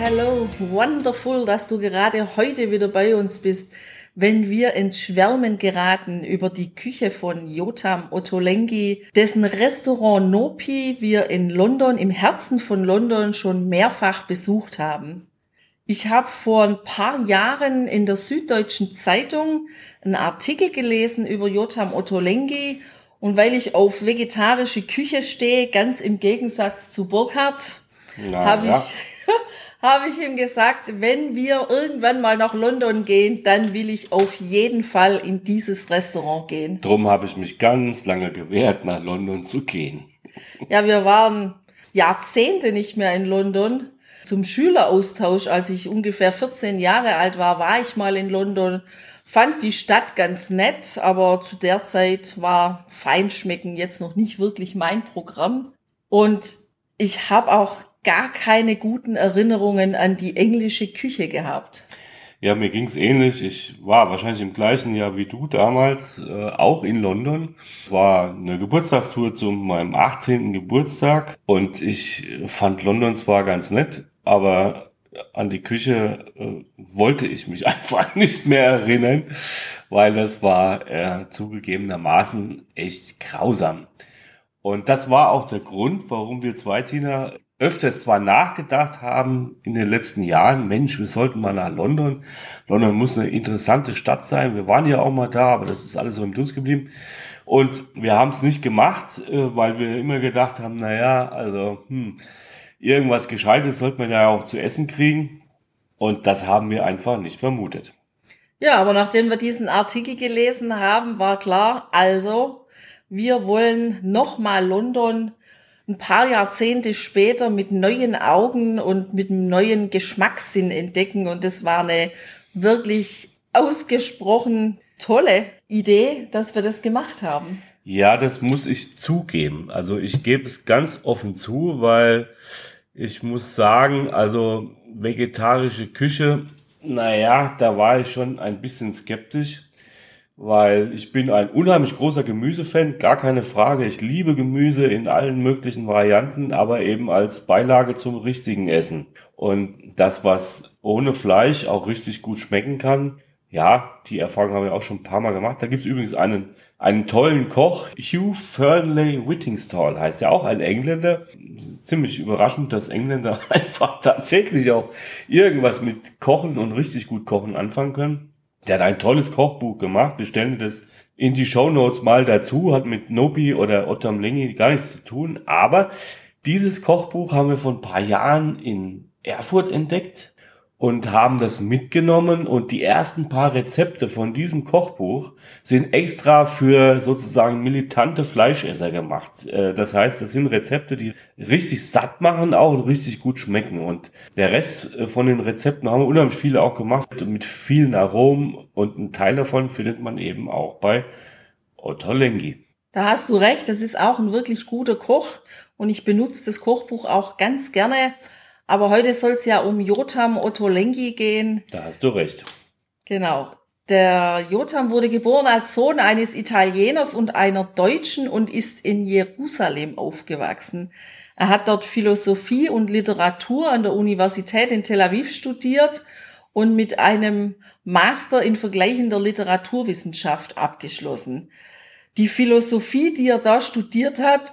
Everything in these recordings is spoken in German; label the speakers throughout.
Speaker 1: Hello, wonderful, dass du gerade heute wieder bei uns bist, wenn wir ins Schwärmen geraten über die Küche von Jotam Ottolenghi, dessen Restaurant Nopi wir in London, im Herzen von London schon mehrfach besucht haben. Ich habe vor ein paar Jahren in der Süddeutschen Zeitung einen Artikel gelesen über Jotam Ottolenghi und weil ich auf vegetarische Küche stehe, ganz im Gegensatz zu Burkhardt, habe
Speaker 2: ja.
Speaker 1: ich habe ich ihm gesagt, wenn wir irgendwann mal nach London gehen, dann will ich auf jeden Fall in dieses Restaurant gehen.
Speaker 2: Drum habe ich mich ganz lange gewehrt, nach London zu gehen.
Speaker 1: Ja, wir waren Jahrzehnte nicht mehr in London. Zum Schüleraustausch, als ich ungefähr 14 Jahre alt war, war ich mal in London, fand die Stadt ganz nett, aber zu der Zeit war Feinschmecken jetzt noch nicht wirklich mein Programm. Und ich habe auch gar keine guten Erinnerungen an die englische Küche gehabt.
Speaker 2: Ja, mir ging's ähnlich. Ich war wahrscheinlich im gleichen Jahr wie du damals äh, auch in London. Es war eine Geburtstagstour zu meinem 18. Geburtstag und ich fand London zwar ganz nett, aber an die Küche äh, wollte ich mich einfach nicht mehr erinnern, weil das war äh, zugegebenermaßen echt grausam. Und das war auch der Grund, warum wir zwei, Tina, öfters zwar nachgedacht haben in den letzten Jahren, Mensch, wir sollten mal nach London. London muss eine interessante Stadt sein. Wir waren ja auch mal da, aber das ist alles so im Dunst geblieben. Und wir haben es nicht gemacht, äh, weil wir immer gedacht haben, na ja, also hm, irgendwas Gescheites sollte man ja auch zu essen kriegen. Und das haben wir einfach nicht vermutet.
Speaker 1: Ja, aber nachdem wir diesen Artikel gelesen haben, war klar, also wir wollen nochmal London ein paar Jahrzehnte später mit neuen Augen und mit einem neuen Geschmackssinn entdecken. Und das war eine wirklich ausgesprochen tolle Idee, dass wir das gemacht haben.
Speaker 2: Ja, das muss ich zugeben. Also ich gebe es ganz offen zu, weil ich muss sagen, also vegetarische Küche, naja, da war ich schon ein bisschen skeptisch weil ich bin ein unheimlich großer Gemüsefan, gar keine Frage. Ich liebe Gemüse in allen möglichen Varianten, aber eben als Beilage zum richtigen Essen. Und das, was ohne Fleisch auch richtig gut schmecken kann, ja, die Erfahrung haben wir auch schon ein paar Mal gemacht. Da gibt's übrigens einen, einen tollen Koch, Hugh Fernley Whittingstall, heißt ja auch ein Engländer. Ziemlich überraschend, dass Engländer einfach tatsächlich auch irgendwas mit Kochen und richtig gut Kochen anfangen können. Der hat ein tolles Kochbuch gemacht. Wir stellen das in die Show Notes mal dazu. Hat mit Nopi oder Ottam Lengi gar nichts zu tun. Aber dieses Kochbuch haben wir vor ein paar Jahren in Erfurt entdeckt und haben das mitgenommen und die ersten paar Rezepte von diesem Kochbuch sind extra für sozusagen militante Fleischesser gemacht. Äh, das heißt, das sind Rezepte, die richtig satt machen auch und richtig gut schmecken und der Rest äh, von den Rezepten haben wir unheimlich viele auch gemacht mit vielen Aromen und ein Teil davon findet man eben auch bei Ottolenghi.
Speaker 1: Da hast du recht, das ist auch ein wirklich guter Koch und ich benutze das Kochbuch auch ganz gerne aber heute soll es ja um Jotam Ottolenghi gehen.
Speaker 2: Da hast du recht.
Speaker 1: Genau. Der Jotam wurde geboren als Sohn eines Italieners und einer Deutschen und ist in Jerusalem aufgewachsen. Er hat dort Philosophie und Literatur an der Universität in Tel Aviv studiert und mit einem Master in vergleichender Literaturwissenschaft abgeschlossen. Die Philosophie, die er da studiert hat,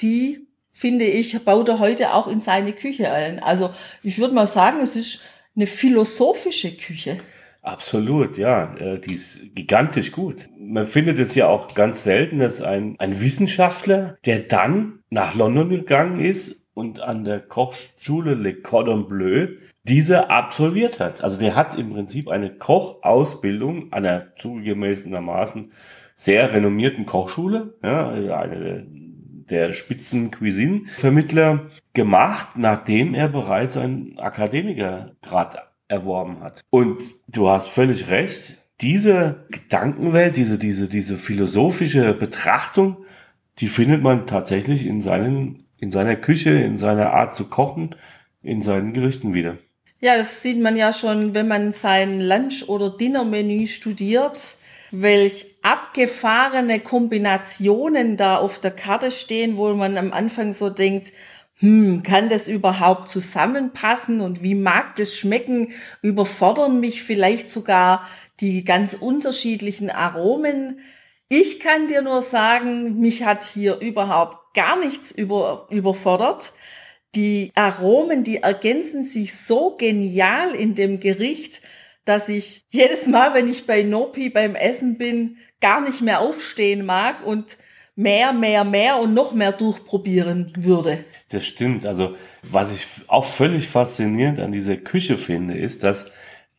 Speaker 1: die finde ich, baut er heute auch in seine Küche ein. Also ich würde mal sagen, es ist eine philosophische Küche.
Speaker 2: Absolut, ja. Äh, die ist gigantisch gut. Man findet es ja auch ganz selten, dass ein, ein Wissenschaftler, der dann nach London gegangen ist und an der Kochschule Le Cordon Bleu diese absolviert hat. Also der hat im Prinzip eine Kochausbildung an der zugegebenermaßen sehr renommierten Kochschule, ja, eine der Spitzen Cuisine Vermittler gemacht, nachdem er bereits einen Akademikergrad erworben hat. Und du hast völlig recht. Diese Gedankenwelt, diese, diese, diese philosophische Betrachtung, die findet man tatsächlich in seinen, in seiner Küche, in seiner Art zu kochen, in seinen Gerichten wieder.
Speaker 1: Ja, das sieht man ja schon, wenn man sein Lunch- oder Dinnermenü studiert, welch abgefahrene Kombinationen da auf der Karte stehen, wo man am Anfang so denkt, hm, kann das überhaupt zusammenpassen und wie mag das schmecken? Überfordern mich vielleicht sogar die ganz unterschiedlichen Aromen? Ich kann dir nur sagen, mich hat hier überhaupt gar nichts über, überfordert. Die Aromen, die ergänzen sich so genial in dem Gericht, dass ich jedes Mal, wenn ich bei Nopi beim Essen bin, gar nicht mehr aufstehen mag und mehr, mehr, mehr und noch mehr durchprobieren würde.
Speaker 2: Das stimmt. Also was ich auch völlig faszinierend an dieser Küche finde, ist, dass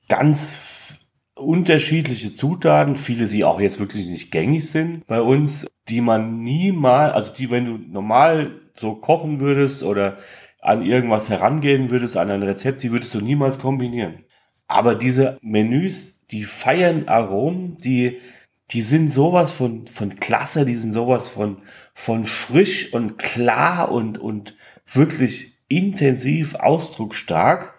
Speaker 2: ganz unterschiedliche Zutaten, viele, die auch jetzt wirklich nicht gängig sind bei uns, die man niemals, also die, wenn du normal so kochen würdest oder an irgendwas herangehen würdest, an ein Rezept, die würdest du niemals kombinieren. Aber diese Menüs, die feiern Aromen, die, die sind sowas von, von klasse, die sind sowas von, von frisch und klar und, und wirklich intensiv ausdrucksstark.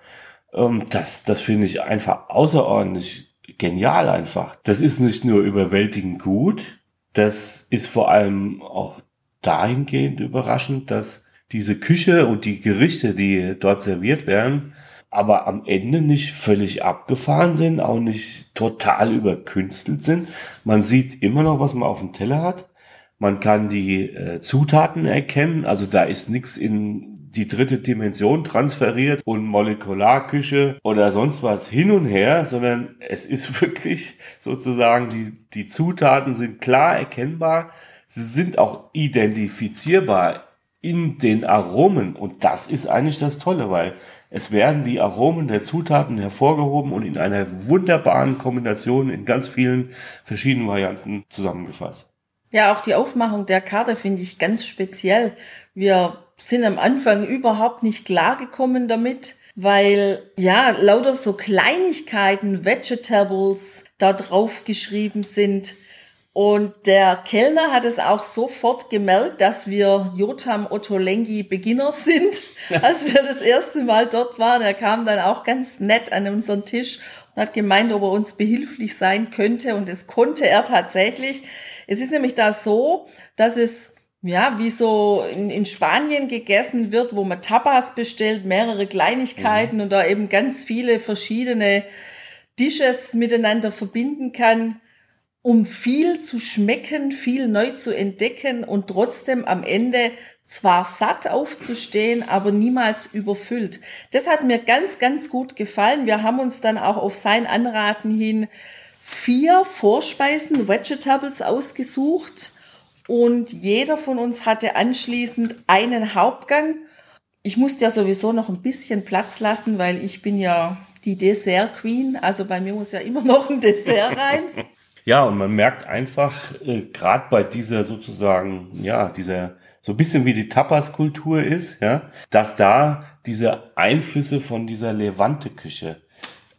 Speaker 2: Ähm, das, das finde ich einfach außerordentlich genial einfach. Das ist nicht nur überwältigend gut, das ist vor allem auch dahingehend überraschend, dass diese Küche und die Gerichte, die dort serviert werden, aber am Ende nicht völlig abgefahren sind, auch nicht total überkünstelt sind. Man sieht immer noch, was man auf dem Teller hat. Man kann die äh, Zutaten erkennen, also da ist nichts in die dritte Dimension transferiert und Molekularküche oder sonst was hin und her, sondern es ist wirklich sozusagen, die, die Zutaten sind klar erkennbar, sie sind auch identifizierbar in den Aromen und das ist eigentlich das Tolle, weil es werden die Aromen der Zutaten hervorgehoben und in einer wunderbaren Kombination in ganz vielen verschiedenen Varianten zusammengefasst.
Speaker 1: Ja, auch die Aufmachung der Karte finde ich ganz speziell. Wir sind am Anfang überhaupt nicht klargekommen damit, weil ja lauter so Kleinigkeiten, Vegetables da drauf geschrieben sind. Und der Kellner hat es auch sofort gemerkt, dass wir Jotam Ottolenghi Beginner sind, als wir das erste Mal dort waren. Er kam dann auch ganz nett an unseren Tisch und hat gemeint, ob er uns behilflich sein könnte. Und das konnte er tatsächlich. Es ist nämlich da so, dass es ja, wie so in, in Spanien gegessen wird, wo man Tapas bestellt, mehrere Kleinigkeiten mhm. und da eben ganz viele verschiedene Dishes miteinander verbinden kann, um viel zu schmecken, viel neu zu entdecken und trotzdem am Ende zwar satt aufzustehen, aber niemals überfüllt. Das hat mir ganz, ganz gut gefallen. Wir haben uns dann auch auf sein Anraten hin vier Vorspeisen, Vegetables ausgesucht und jeder von uns hatte anschließend einen Hauptgang. Ich musste ja sowieso noch ein bisschen Platz lassen, weil ich bin ja die Dessert Queen. Also bei mir muss ja immer noch ein Dessert rein.
Speaker 2: Ja, und man merkt einfach, äh, gerade bei dieser sozusagen, ja, dieser so ein bisschen wie die Tapas-Kultur ist, ja, dass da diese Einflüsse von dieser Levante-Küche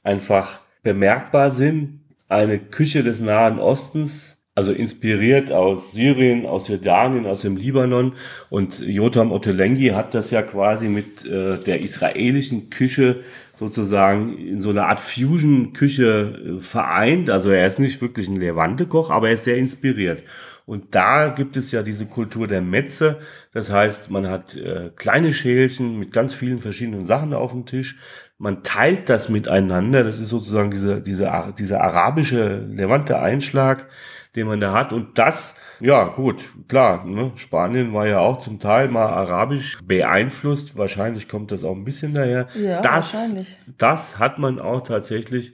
Speaker 2: einfach bemerkbar sind. Eine Küche des Nahen Ostens, also inspiriert aus Syrien, aus Jordanien, aus dem Libanon. Und Jotam Ottolenghi hat das ja quasi mit äh, der israelischen Küche sozusagen in so einer Art Fusion-Küche äh, vereint. Also er ist nicht wirklich ein Levante-Koch, aber er ist sehr inspiriert. Und da gibt es ja diese Kultur der Metze. Das heißt, man hat äh, kleine Schälchen mit ganz vielen verschiedenen Sachen auf dem Tisch. Man teilt das miteinander. Das ist sozusagen diese, diese, dieser arabische Levante-Einschlag den man da hat. Und das, ja gut, klar, ne? Spanien war ja auch zum Teil mal arabisch beeinflusst. Wahrscheinlich kommt das auch ein bisschen daher.
Speaker 1: Ja,
Speaker 2: das,
Speaker 1: wahrscheinlich.
Speaker 2: Das hat man auch tatsächlich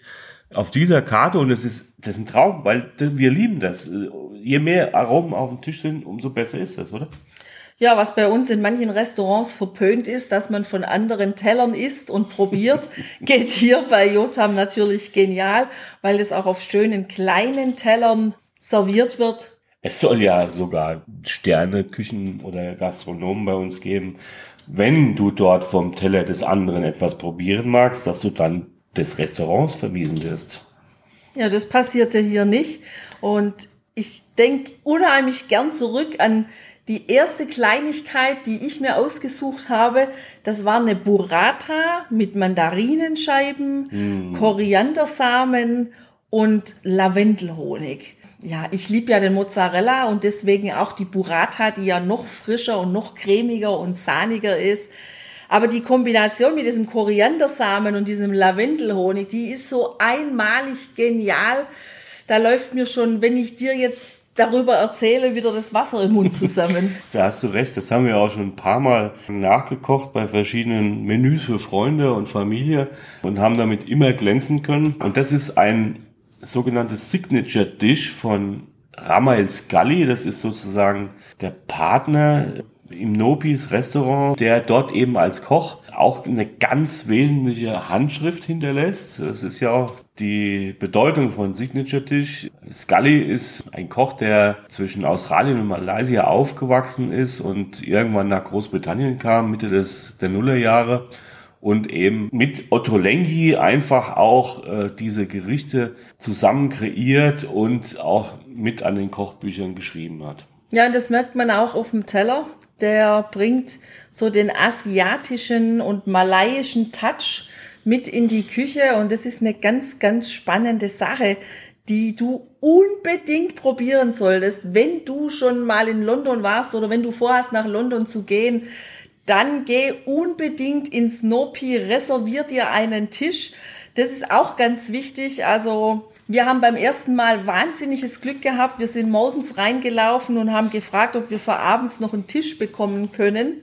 Speaker 2: auf dieser Karte und es ist, das ist ein Traum, weil wir lieben das. Je mehr Aromen auf dem Tisch sind, umso besser ist das, oder?
Speaker 1: Ja, was bei uns in manchen Restaurants verpönt ist, dass man von anderen Tellern isst und probiert, geht hier bei Jotam natürlich genial, weil es auch auf schönen kleinen Tellern serviert wird.
Speaker 2: Es soll ja sogar Sterneküchen oder Gastronomen bei uns geben. Wenn du dort vom Teller des anderen etwas probieren magst, dass du dann des Restaurants verwiesen wirst.
Speaker 1: Ja, das passierte hier nicht. Und ich denke unheimlich gern zurück an die erste Kleinigkeit, die ich mir ausgesucht habe. Das war eine Burrata mit Mandarinenscheiben, mm. Koriandersamen und Lavendelhonig. Ja, ich liebe ja den Mozzarella und deswegen auch die Burrata, die ja noch frischer und noch cremiger und sahniger ist. Aber die Kombination mit diesem Koriandersamen und diesem Lavendelhonig, die ist so einmalig genial. Da läuft mir schon, wenn ich dir jetzt darüber erzähle, wieder das Wasser im Mund zusammen.
Speaker 2: da hast du recht, das haben wir auch schon ein paar Mal nachgekocht bei verschiedenen Menüs für Freunde und Familie und haben damit immer glänzen können. Und das ist ein sogenanntes Signature Dish von Ramael Scully. Das ist sozusagen der Partner im Nopis Restaurant, der dort eben als Koch auch eine ganz wesentliche Handschrift hinterlässt. Das ist ja auch die Bedeutung von Signature Dish. Scully ist ein Koch, der zwischen Australien und Malaysia aufgewachsen ist und irgendwann nach Großbritannien kam, Mitte des, der Nullerjahre und eben mit Otto Lengi einfach auch äh, diese Gerichte zusammen kreiert und auch mit an den Kochbüchern geschrieben hat.
Speaker 1: Ja, und das merkt man auch auf dem Teller. Der bringt so den asiatischen und malaiischen Touch mit in die Küche und das ist eine ganz, ganz spannende Sache, die du unbedingt probieren solltest, wenn du schon mal in London warst oder wenn du vorhast, nach London zu gehen dann geh unbedingt ins Nopi, reservier dir einen Tisch. Das ist auch ganz wichtig. Also wir haben beim ersten Mal wahnsinniges Glück gehabt. Wir sind morgens reingelaufen und haben gefragt, ob wir für abends noch einen Tisch bekommen können.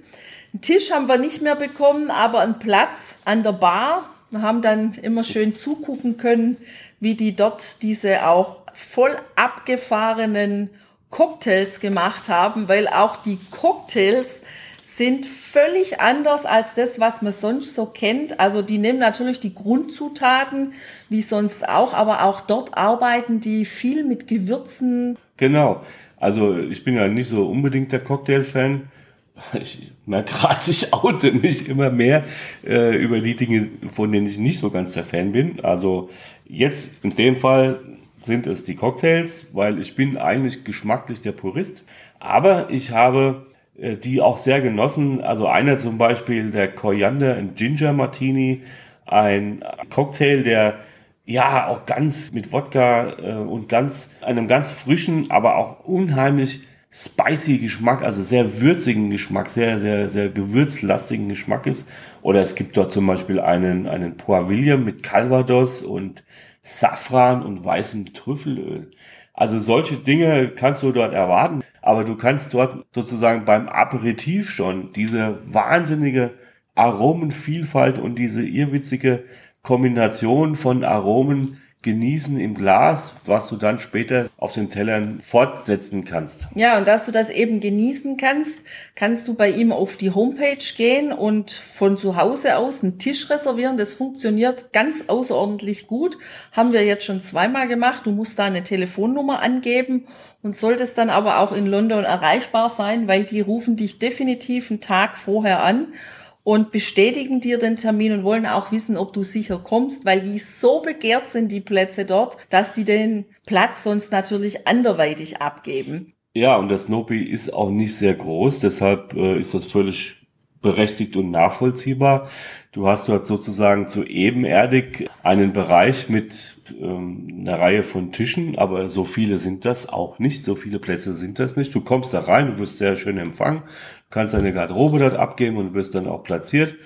Speaker 1: Einen Tisch haben wir nicht mehr bekommen, aber einen Platz an der Bar. Wir haben dann immer schön zugucken können, wie die dort diese auch voll abgefahrenen Cocktails gemacht haben, weil auch die Cocktails sind völlig anders als das, was man sonst so kennt. Also die nehmen natürlich die Grundzutaten, wie sonst auch, aber auch dort arbeiten die viel mit Gewürzen.
Speaker 2: Genau. Also ich bin ja nicht so unbedingt der Cocktail-Fan. Ich merke gerade, ich oute mich immer mehr äh, über die Dinge, von denen ich nicht so ganz der Fan bin. Also jetzt in dem Fall sind es die Cocktails, weil ich bin eigentlich geschmacklich der Purist. Aber ich habe die auch sehr genossen. Also einer zum Beispiel der Koriander and Ginger Martini, ein Cocktail, der ja auch ganz mit Wodka äh, und ganz einem ganz frischen, aber auch unheimlich spicy Geschmack, also sehr würzigen Geschmack, sehr, sehr, sehr gewürzlastigen Geschmack ist. Oder es gibt dort zum Beispiel einen, einen Poir William mit Calvados und Safran und weißem Trüffelöl. Also solche Dinge kannst du dort erwarten, aber du kannst dort sozusagen beim Aperitif schon diese wahnsinnige Aromenvielfalt und diese irrwitzige Kombination von Aromen genießen im Glas, was du dann später auf den Tellern fortsetzen kannst.
Speaker 1: Ja, und dass du das eben genießen kannst, kannst du bei ihm auf die Homepage gehen und von zu Hause aus einen Tisch reservieren. Das funktioniert ganz außerordentlich gut. Haben wir jetzt schon zweimal gemacht. Du musst da eine Telefonnummer angeben und solltest dann aber auch in London erreichbar sein, weil die rufen dich definitiv einen Tag vorher an und bestätigen dir den Termin und wollen auch wissen, ob du sicher kommst, weil die so begehrt sind, die Plätze dort, dass die den Platz sonst natürlich anderweitig abgeben.
Speaker 2: Ja, und das Nopi ist auch nicht sehr groß, deshalb äh, ist das völlig berechtigt und nachvollziehbar. Du hast dort sozusagen zu ebenerdig einen Bereich mit ähm, einer Reihe von Tischen, aber so viele sind das auch nicht, so viele Plätze sind das nicht. Du kommst da rein, du wirst sehr schön empfangen, kannst deine Garderobe dort abgeben und wirst dann auch platziert.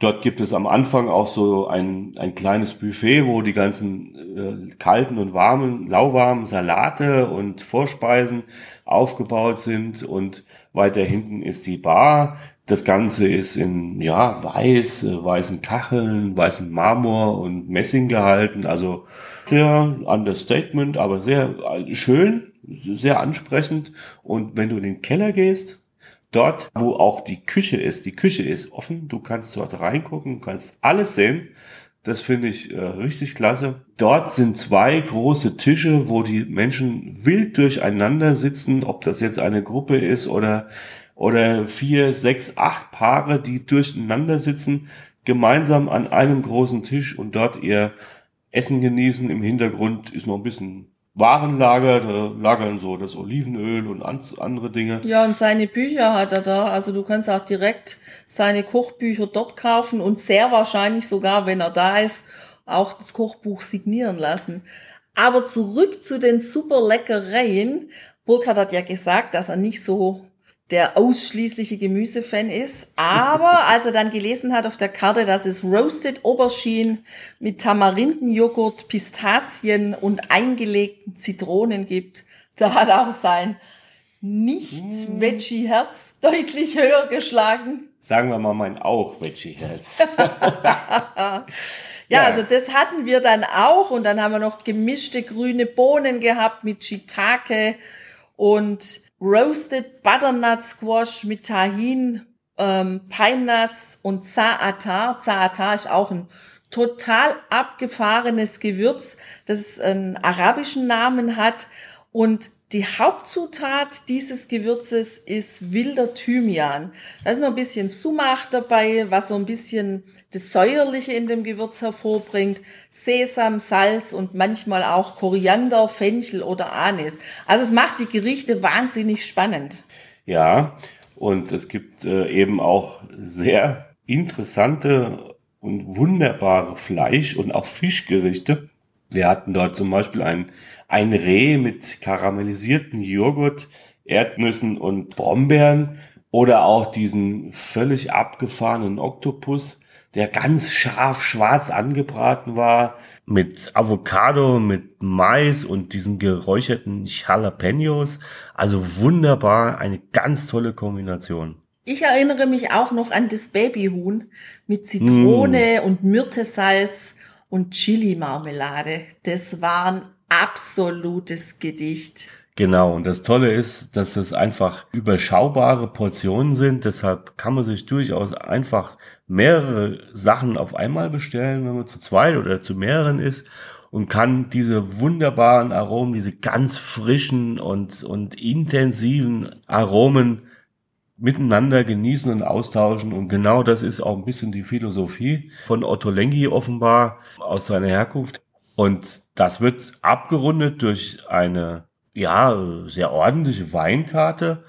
Speaker 2: Dort gibt es am Anfang auch so ein, ein kleines Buffet, wo die ganzen äh, kalten und warmen, lauwarmen Salate und Vorspeisen aufgebaut sind und weiter hinten ist die Bar. Das Ganze ist in, ja, weiß, äh, weißen Kacheln, weißen Marmor und Messing gehalten. Also sehr Understatement, aber sehr äh, schön, sehr ansprechend. Und wenn du in den Keller gehst, dort, wo auch die Küche ist, die Küche ist offen, du kannst dort reingucken, kannst alles sehen. Das finde ich äh, richtig klasse. Dort sind zwei große Tische, wo die Menschen wild durcheinander sitzen, ob das jetzt eine Gruppe ist oder oder vier, sechs, acht Paare, die durcheinander sitzen, gemeinsam an einem großen Tisch und dort ihr Essen genießen. Im Hintergrund ist noch ein bisschen Warenlager, da lagern so das Olivenöl und andere Dinge.
Speaker 1: Ja, und seine Bücher hat er da. Also du kannst auch direkt seine Kochbücher dort kaufen und sehr wahrscheinlich sogar, wenn er da ist, auch das Kochbuch signieren lassen. Aber zurück zu den super Leckereien. Burkhard hat ja gesagt, dass er nicht so der ausschließliche Gemüsefan ist. Aber als er dann gelesen hat auf der Karte, dass es Roasted Aubergine mit Tamarindenjoghurt, Pistazien und eingelegten Zitronen gibt, da hat auch sein Nicht-Veggie-Herz deutlich höher geschlagen.
Speaker 2: Sagen wir mal mein Auch-Veggie-Herz.
Speaker 1: ja, ja, also das hatten wir dann auch und dann haben wir noch gemischte grüne Bohnen gehabt mit Shiitake und Roasted Butternut Squash mit Tahin, ähm, Pine Nuts und Zaatar. Zaatar ist auch ein total abgefahrenes Gewürz, das einen arabischen Namen hat. Und die Hauptzutat dieses Gewürzes ist wilder Thymian. Da ist noch ein bisschen Sumach dabei, was so ein bisschen das Säuerliche in dem Gewürz hervorbringt. Sesam, Salz und manchmal auch Koriander, Fenchel oder Anis. Also es macht die Gerichte wahnsinnig spannend.
Speaker 2: Ja, und es gibt äh, eben auch sehr interessante und wunderbare Fleisch- und auch Fischgerichte. Wir hatten dort zum Beispiel ein, ein Reh mit karamellisierten Joghurt, Erdnüssen und Brombeeren oder auch diesen völlig abgefahrenen Oktopus, der ganz scharf schwarz angebraten war mit Avocado, mit Mais und diesen geräucherten Jalapenos. Also wunderbar, eine ganz tolle Kombination.
Speaker 1: Ich erinnere mich auch noch an das Babyhuhn mit Zitrone mm. und Myrtesalz und Chili-Marmelade. Das war ein absolutes Gedicht.
Speaker 2: Genau, und das Tolle ist, dass es einfach überschaubare Portionen sind. Deshalb kann man sich durchaus einfach mehrere Sachen auf einmal bestellen, wenn man zu zweit oder zu mehreren ist und kann diese wunderbaren Aromen, diese ganz frischen und, und intensiven Aromen miteinander genießen und austauschen. Und genau das ist auch ein bisschen die Philosophie von Otto Lengi offenbar aus seiner Herkunft. Und das wird abgerundet durch eine, ja, sehr ordentliche Weinkarte.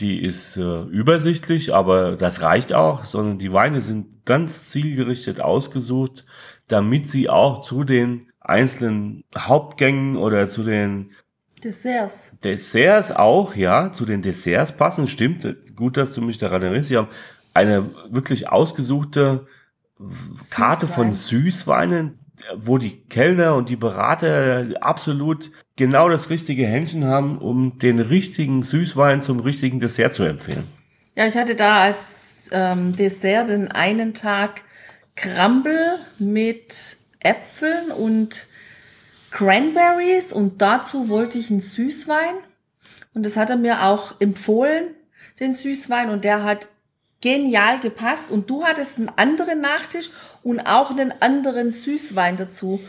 Speaker 2: Die ist äh, übersichtlich, aber das reicht auch, sondern die Weine sind ganz zielgerichtet ausgesucht, damit sie auch zu den einzelnen Hauptgängen oder zu den
Speaker 1: Desserts.
Speaker 2: Desserts auch, ja, zu den Desserts passen, stimmt. Gut, dass du mich daran erinnerst. Sie haben eine wirklich ausgesuchte Karte Süßwein. von Süßweinen, wo die Kellner und die Berater absolut genau das richtige Händchen haben, um den richtigen Süßwein zum richtigen Dessert zu empfehlen.
Speaker 1: Ja, ich hatte da als ähm, Dessert den einen Tag Crumble mit Äpfeln und Cranberries und dazu wollte ich einen Süßwein. Und das hat er mir auch empfohlen, den Süßwein. Und der hat genial gepasst. Und du hattest einen anderen Nachtisch und auch einen anderen Süßwein dazu.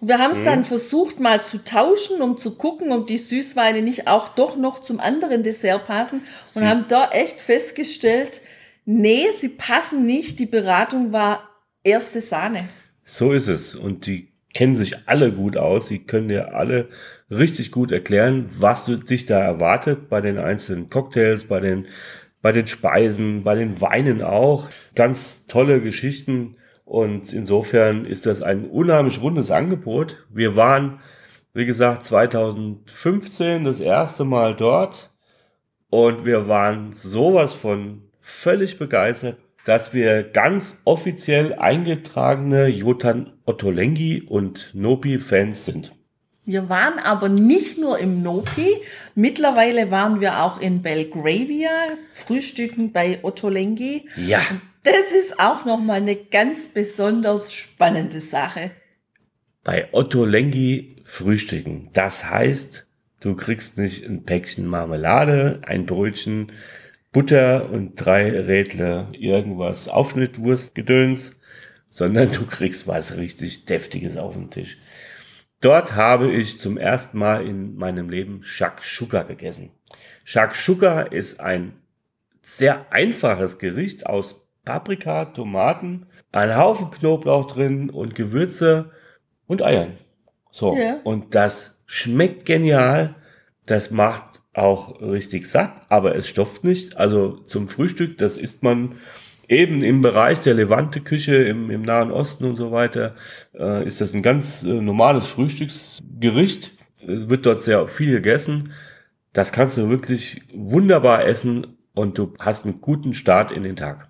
Speaker 1: Und wir haben es mhm. dann versucht mal zu tauschen, um zu gucken, ob die Süßweine nicht auch doch noch zum anderen Dessert passen. Und sie. haben da echt festgestellt, nee, sie passen nicht. Die Beratung war erste Sahne.
Speaker 2: So ist es. Und die kennen sich alle gut aus. Sie können dir alle richtig gut erklären, was du dich da erwartet bei den einzelnen Cocktails, bei den, bei den Speisen, bei den Weinen auch. Ganz tolle Geschichten. Und insofern ist das ein unheimlich rundes Angebot. Wir waren, wie gesagt, 2015 das erste Mal dort. Und wir waren sowas von völlig begeistert dass wir ganz offiziell eingetragene Jotan Ottolenghi und Nopi-Fans sind.
Speaker 1: Wir waren aber nicht nur im Nopi, mittlerweile waren wir auch in Belgravia, frühstücken bei Ottolenghi.
Speaker 2: Ja.
Speaker 1: Und das ist auch nochmal eine ganz besonders spannende Sache.
Speaker 2: Bei Ottolenghi frühstücken. Das heißt, du kriegst nicht ein Päckchen Marmelade, ein Brötchen, Butter und drei Rädler irgendwas Aufschnittwurstgedöns, sondern du kriegst was richtig Deftiges auf den Tisch. Dort habe ich zum ersten Mal in meinem Leben Shakshuka gegessen. Shakshuka ist ein sehr einfaches Gericht aus Paprika, Tomaten, ein Haufen Knoblauch drin und Gewürze und Eiern. So. Ja. Und das schmeckt genial. Das macht auch richtig satt, aber es stopft nicht. Also zum Frühstück, das isst man eben im Bereich der Levante-Küche im, im Nahen Osten und so weiter, äh, ist das ein ganz äh, normales Frühstücksgericht. Es wird dort sehr viel gegessen. Das kannst du wirklich wunderbar essen und du hast einen guten Start in den Tag.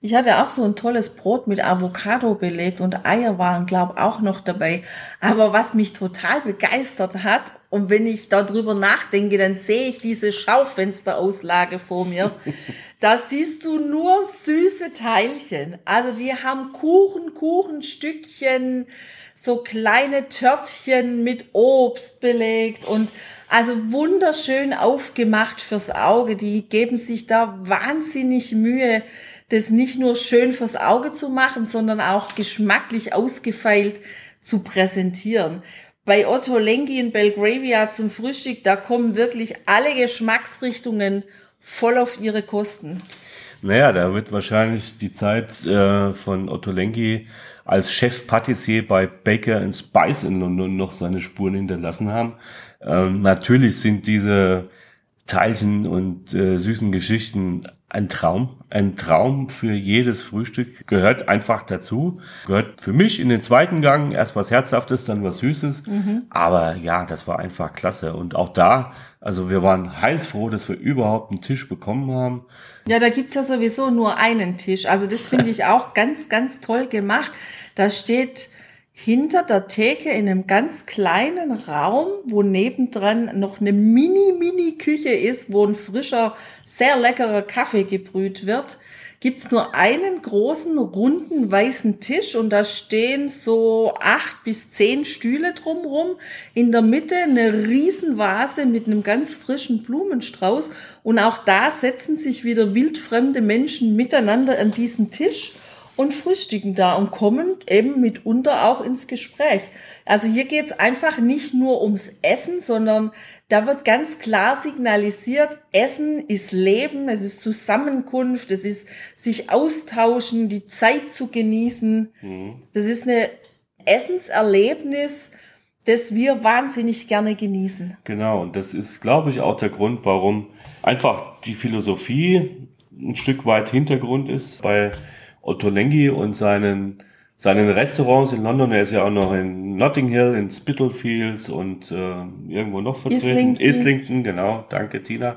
Speaker 1: Ich hatte auch so ein tolles Brot mit Avocado belegt und Eier waren, glaube auch noch dabei. Aber was mich total begeistert hat, und wenn ich darüber nachdenke, dann sehe ich diese Schaufensterauslage vor mir. da siehst du nur süße Teilchen. Also die haben Kuchen, Kuchenstückchen, so kleine Törtchen mit Obst belegt und also wunderschön aufgemacht fürs Auge. Die geben sich da wahnsinnig Mühe das nicht nur schön fürs Auge zu machen, sondern auch geschmacklich ausgefeilt zu präsentieren. Bei Otto Lengi in Belgravia zum Frühstück, da kommen wirklich alle Geschmacksrichtungen voll auf ihre Kosten.
Speaker 2: Naja, da wird wahrscheinlich die Zeit äh, von Otto Lengi als Chef Patissier bei Baker Spice in London noch seine Spuren hinterlassen haben. Ähm, natürlich sind diese Teilchen und äh, süßen Geschichten ein Traum, ein Traum für jedes Frühstück gehört einfach dazu. Gehört für mich in den zweiten Gang erst was Herzhaftes, dann was Süßes. Mhm. Aber ja, das war einfach klasse. Und auch da, also wir waren heilsfroh, dass wir überhaupt einen Tisch bekommen haben.
Speaker 1: Ja, da gibt's ja sowieso nur einen Tisch. Also das finde ich auch ganz, ganz toll gemacht. Da steht hinter der Theke in einem ganz kleinen Raum, wo nebendran noch eine Mini-Mini-Küche ist, wo ein frischer, sehr leckerer Kaffee gebrüht wird, gibt's nur einen großen, runden, weißen Tisch und da stehen so acht bis zehn Stühle drumrum. In der Mitte eine Riesenvase mit einem ganz frischen Blumenstrauß und auch da setzen sich wieder wildfremde Menschen miteinander an diesen Tisch und frühstücken da und kommen eben mitunter auch ins Gespräch. Also hier geht's einfach nicht nur ums Essen, sondern da wird ganz klar signalisiert, Essen ist Leben, es ist Zusammenkunft, es ist sich austauschen, die Zeit zu genießen. Mhm. Das ist eine Essenserlebnis, das wir wahnsinnig gerne genießen.
Speaker 2: Genau, und das ist, glaube ich, auch der Grund, warum einfach die Philosophie ein Stück weit Hintergrund ist bei Otto Lengi und seinen, seinen Restaurants in London. Er ist ja auch noch in Notting Hill, in Spitalfields und äh, irgendwo noch vertreten. Islington. Islington, genau. Danke, Tina.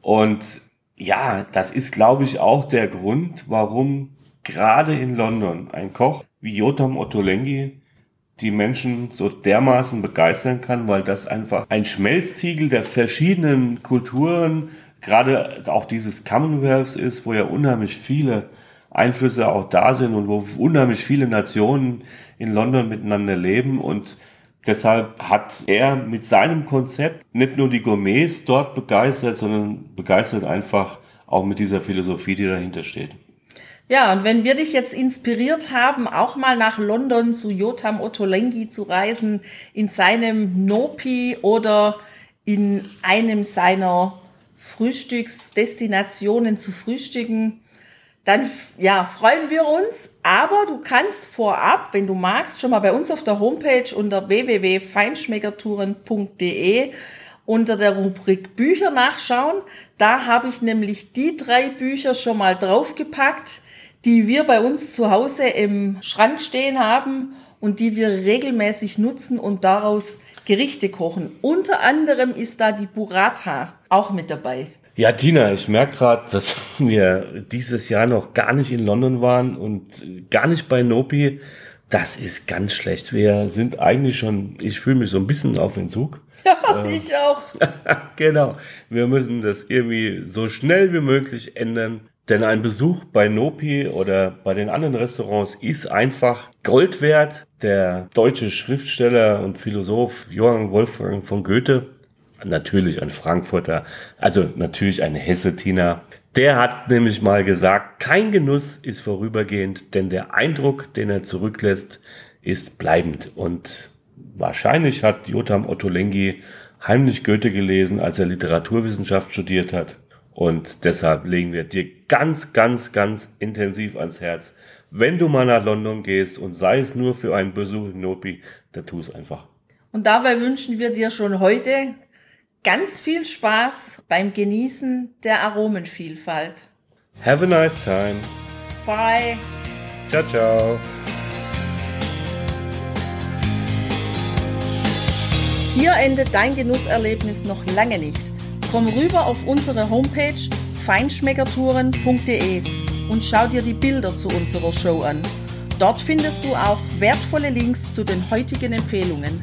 Speaker 2: Und ja, das ist, glaube ich, auch der Grund, warum gerade in London ein Koch wie Jotam Ottolenghi die Menschen so dermaßen begeistern kann, weil das einfach ein Schmelztiegel der verschiedenen Kulturen, gerade auch dieses Commonwealth ist, wo ja unheimlich viele Einflüsse auch da sind und wo unheimlich viele Nationen in London miteinander leben und Deshalb hat er mit seinem Konzept nicht nur die Gourmets dort begeistert, sondern begeistert einfach auch mit dieser Philosophie, die dahinter steht.
Speaker 1: Ja, und wenn wir dich jetzt inspiriert haben, auch mal nach London zu Jotam Ottolenghi zu reisen, in seinem Nopi oder in einem seiner Frühstücksdestinationen zu frühstücken, dann ja, freuen wir uns. Aber du kannst vorab, wenn du magst, schon mal bei uns auf der Homepage unter www.feinschmeckertouren.de unter der Rubrik Bücher nachschauen. Da habe ich nämlich die drei Bücher schon mal draufgepackt, die wir bei uns zu Hause im Schrank stehen haben und die wir regelmäßig nutzen und daraus Gerichte kochen. Unter anderem ist da die Burrata auch mit dabei.
Speaker 2: Ja, Tina, ich merke gerade, dass wir dieses Jahr noch gar nicht in London waren und gar nicht bei Nopi. Das ist ganz schlecht. Wir sind eigentlich schon, ich fühle mich so ein bisschen auf Entzug.
Speaker 1: Ja, äh, ich auch.
Speaker 2: genau. Wir müssen das irgendwie so schnell wie möglich ändern. Denn ein Besuch bei Nopi oder bei den anderen Restaurants ist einfach Gold wert. Der deutsche Schriftsteller und Philosoph Johann Wolfgang von Goethe natürlich ein Frankfurter, also natürlich ein Hesse-Tina. Der hat nämlich mal gesagt, kein Genuss ist vorübergehend, denn der Eindruck, den er zurücklässt, ist bleibend. Und wahrscheinlich hat Jotam Ottolenghi heimlich Goethe gelesen, als er Literaturwissenschaft studiert hat. Und deshalb legen wir dir ganz, ganz, ganz intensiv ans Herz. Wenn du mal nach London gehst und sei es nur für einen Besuch in Nopi, dann tu es einfach.
Speaker 1: Und dabei wünschen wir dir schon heute ganz viel Spaß beim Genießen der Aromenvielfalt.
Speaker 2: Have a nice time.
Speaker 1: Bye.
Speaker 2: Ciao, ciao.
Speaker 1: Hier endet dein Genusserlebnis noch lange nicht. Komm rüber auf unsere Homepage feinschmeckertouren.de und schau dir die Bilder zu unserer Show an. Dort findest du auch wertvolle Links zu den heutigen Empfehlungen.